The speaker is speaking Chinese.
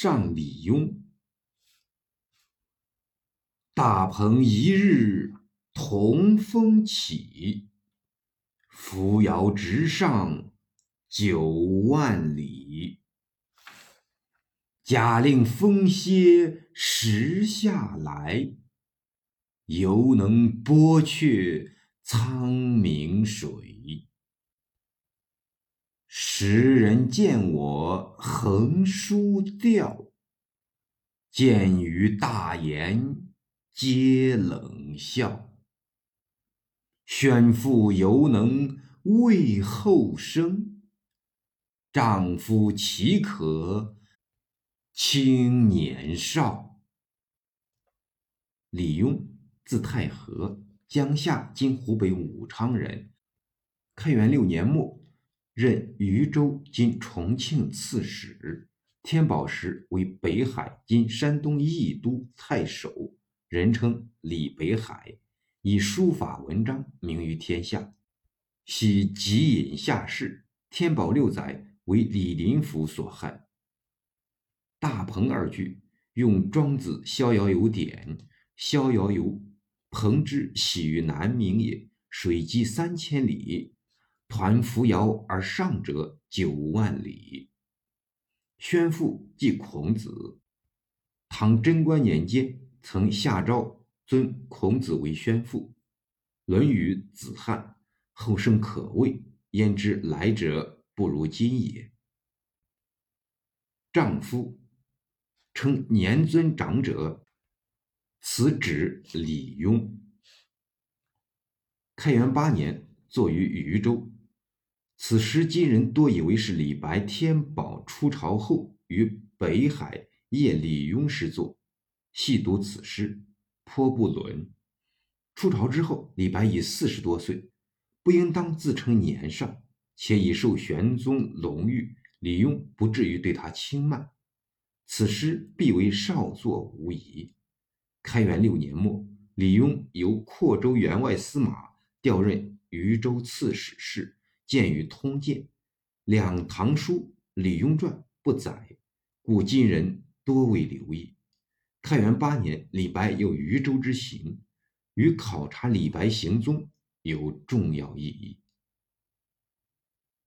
上李邕。大鹏一日同风起，扶摇直上九万里。假令风歇时下来，犹能拨却苍冥水。时人见我横书调，见于大言。皆冷笑，宣父犹能为后生，丈夫岂可轻年少？李邕，字太和，江夏（今湖北武昌）人。开元六年末，任渝州（今重庆）刺史。天宝时为北海（今山东益都）太守。人称李北海，以书法文章名于天下。喜极隐下士，天宝六载为李林甫所害。大鹏二句用庄子《逍遥游》典：“逍遥游，鹏之喜于南冥也。水击三千里，抟扶摇而上者九万里。”宣父即孔子，唐贞观年间。曾下诏尊孔子为宣父，《论语·子罕》后生可畏，焉知来者不如今也？丈夫称年尊长者，此指李邕。开元八年，作于渝州。此时今人多以为是李白天宝出朝后于北海谒李邕时作。细读此诗，颇不伦。出朝之后，李白已四十多岁，不应当自称年少，且已受玄宗隆御，李邕不至于对他轻慢。此诗必为少作无疑。开元六年末，李邕由阔州员外司马调任渝州刺史事，见于通鉴。两唐书《李邕传》不载，古今人多未留意。太元八年，李白有渝州之行，与考察李白行踪有重要意义。